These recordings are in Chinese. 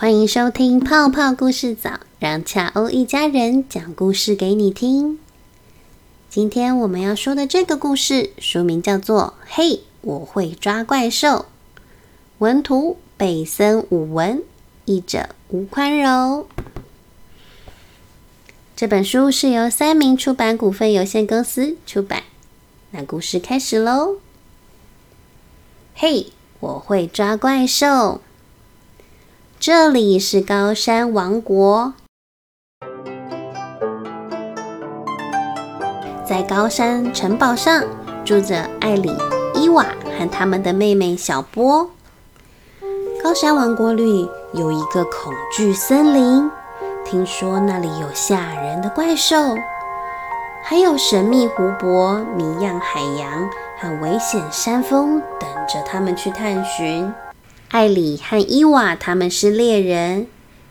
欢迎收听泡泡故事早，让恰欧一家人讲故事给你听。今天我们要说的这个故事，书名叫做《嘿，我会抓怪兽》，文图贝森武文，译者吴宽柔。这本书是由三明出版股份有限公司出版。那故事开始喽！嘿，我会抓怪兽。这里是高山王国，在高山城堡上住着艾里、伊娃和他们的妹妹小波。高山王国里有一个恐惧森林，听说那里有吓人的怪兽，还有神秘湖泊、谜样海洋和危险山峰等着他们去探寻。艾里和伊娃他们是猎人。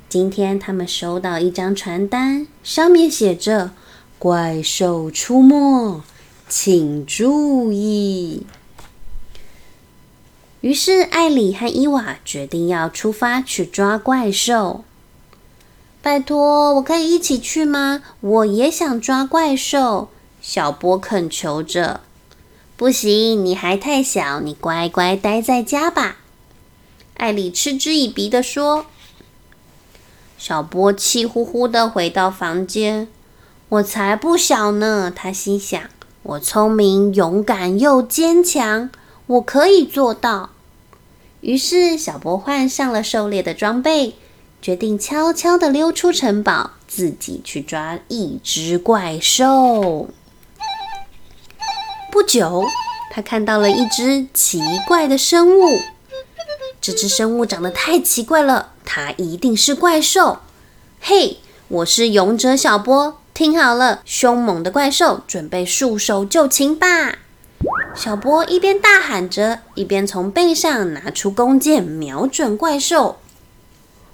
今天他们收到一张传单，上面写着“怪兽出没，请注意”。于是艾里和伊娃决定要出发去抓怪兽。拜托，我可以一起去吗？我也想抓怪兽。小波恳求着。不行，你还太小，你乖乖待在家吧。艾丽嗤之以鼻的说：“小波气呼呼的回到房间。我才不小呢！”他心想：“我聪明、勇敢又坚强，我可以做到。”于是，小波换上了狩猎的装备，决定悄悄的溜出城堡，自己去抓一只怪兽。不久，他看到了一只奇怪的生物。这只生物长得太奇怪了，它一定是怪兽。嘿，我是勇者小波，听好了，凶猛的怪兽，准备束手就擒吧！小波一边大喊着，一边从背上拿出弓箭，瞄准怪兽。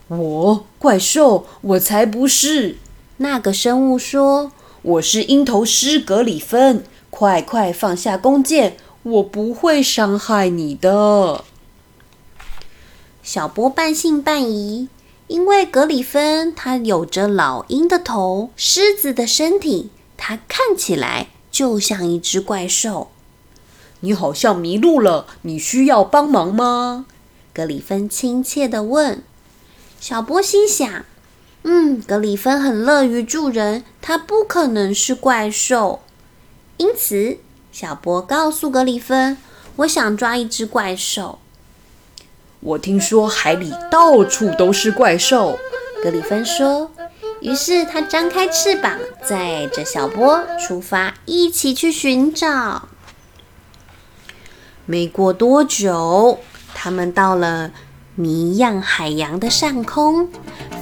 我怪兽，我才不是！那个生物说：“我是鹰头狮格里芬，快快放下弓箭，我不会伤害你的。”小波半信半疑，因为格里芬他有着老鹰的头、狮子的身体，他看起来就像一只怪兽。你好像迷路了，你需要帮忙吗？格里芬亲切的问。小波心想：嗯，格里芬很乐于助人，他不可能是怪兽。因此，小波告诉格里芬：“我想抓一只怪兽。”我听说海里到处都是怪兽，格里芬说。于是他张开翅膀，载着小波出发，一起去寻找。没过多久，他们到了谜样海洋的上空，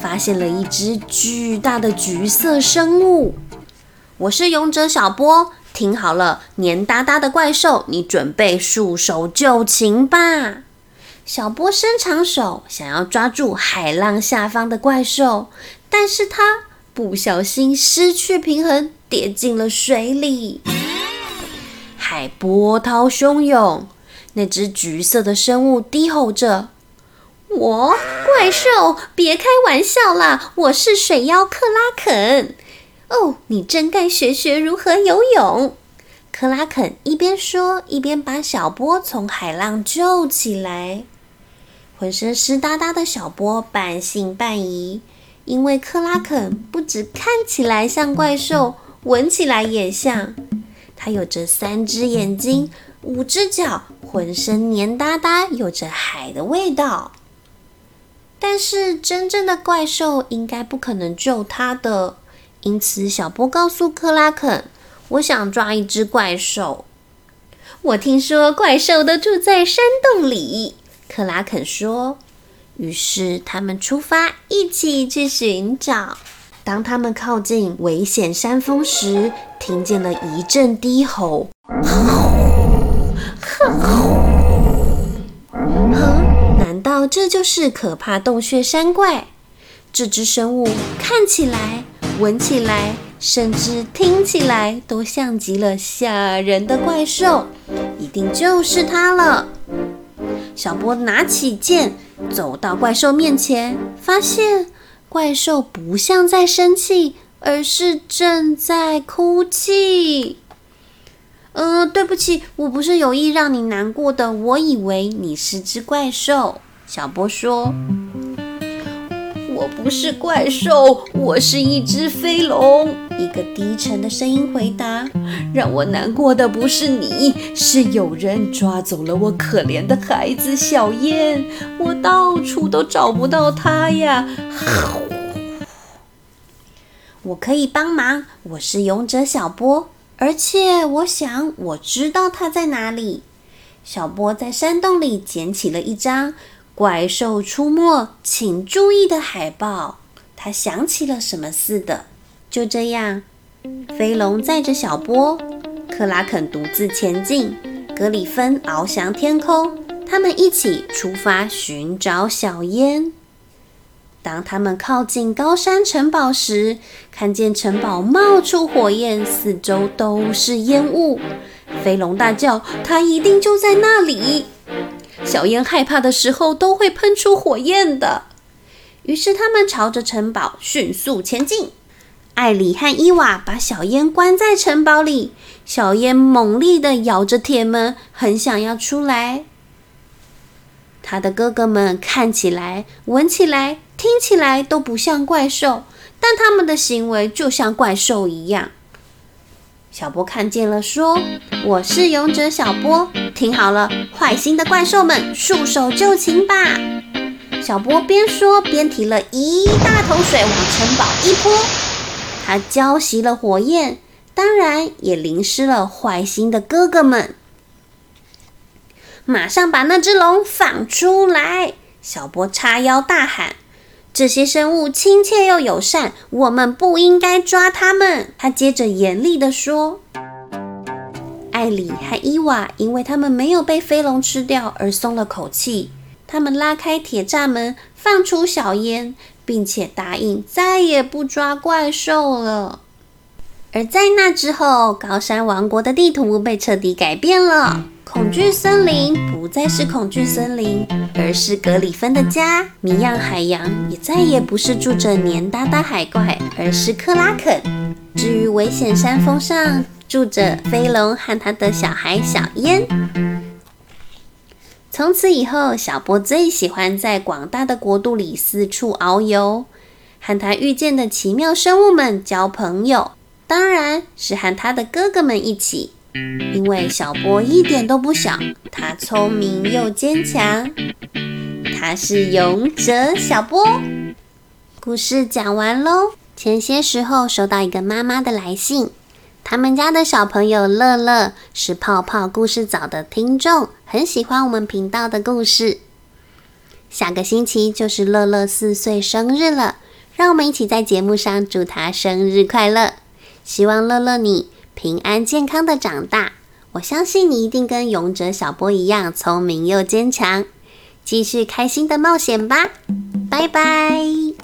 发现了一只巨大的橘色生物。我是勇者小波，听好了，黏哒哒的怪兽，你准备束手就擒吧。小波伸长手，想要抓住海浪下方的怪兽，但是他不小心失去平衡，跌进了水里。海波涛汹涌，那只橘色的生物低吼着：“我怪兽，别开玩笑啦！我是水妖克拉肯。哦，你真该学学如何游泳。”克拉肯一边说，一边把小波从海浪救起来。浑身湿哒哒的小波半信半疑，因为克拉肯不止看起来像怪兽，闻起来也像。它有着三只眼睛，五只脚，浑身黏哒哒，有着海的味道。但是真正的怪兽应该不可能救它的，因此小波告诉克拉肯：“我想抓一只怪兽。我听说怪兽都住在山洞里。”克拉肯说：“于是他们出发，一起去寻找。当他们靠近危险山峰时，听见了一阵低吼。难道这就是可怕洞穴山怪？这只生物看起来、闻起来，甚至听起来，都像极了吓人的怪兽，一定就是它了。”小波拿起剑，走到怪兽面前，发现怪兽不像在生气，而是正在哭泣。嗯，对不起，我不是有意让你难过的。我以为你是只怪兽。小波说：“我不是怪兽，我是一只飞龙。”一个低沉的声音回答：“让我难过的不是你，是有人抓走了我可怜的孩子小燕。我到处都找不到他呀。”我可以帮忙，我是勇者小波。而且我想，我知道它在哪里。小波在山洞里捡起了一张《怪兽出没，请注意》的海报。他想起了什么似的。就这样，飞龙载着小波，克拉肯独自前进，格里芬翱翔天空。他们一起出发寻找小烟。当他们靠近高山城堡时，看见城堡冒出火焰，四周都是烟雾。飞龙大叫：“他一定就在那里！”小烟害怕的时候都会喷出火焰的。于是他们朝着城堡迅速前进。艾里和伊娃把小烟关在城堡里，小烟猛力地咬着铁门，很想要出来。他的哥哥们看起来、闻起来。听起来都不像怪兽，但他们的行为就像怪兽一样。小波看见了，说：“我是勇者小波，听好了，坏心的怪兽们，束手就擒吧！”小波边说边提了一大桶水往城堡一泼，他浇熄了火焰，当然也淋湿了坏心的哥哥们。马上把那只龙放出来！小波叉腰大喊。这些生物亲切又友善，我们不应该抓它们。他接着严厉地说：“艾里和伊娃，因为他们没有被飞龙吃掉而松了口气。他们拉开铁栅门，放出小烟，并且答应再也不抓怪兽了。而在那之后，高山王国的地图被彻底改变了。”恐惧森林不再是恐惧森林，而是格里芬的家。谜样海洋也再也不是住着黏哒哒海怪，而是克拉肯。至于危险山峰上住着飞龙和他的小孩小烟。从此以后，小波最喜欢在广大的国度里四处遨游，和他遇见的奇妙生物们交朋友，当然是和他的哥哥们一起。因为小波一点都不小，他聪明又坚强，他是勇者小波。故事讲完喽。前些时候收到一个妈妈的来信，他们家的小朋友乐乐是泡泡故事早的听众，很喜欢我们频道的故事。下个星期就是乐乐四岁生日了，让我们一起在节目上祝他生日快乐。希望乐乐你。平安健康的长大，我相信你一定跟勇者小波一样聪明又坚强。继续开心的冒险吧，拜拜。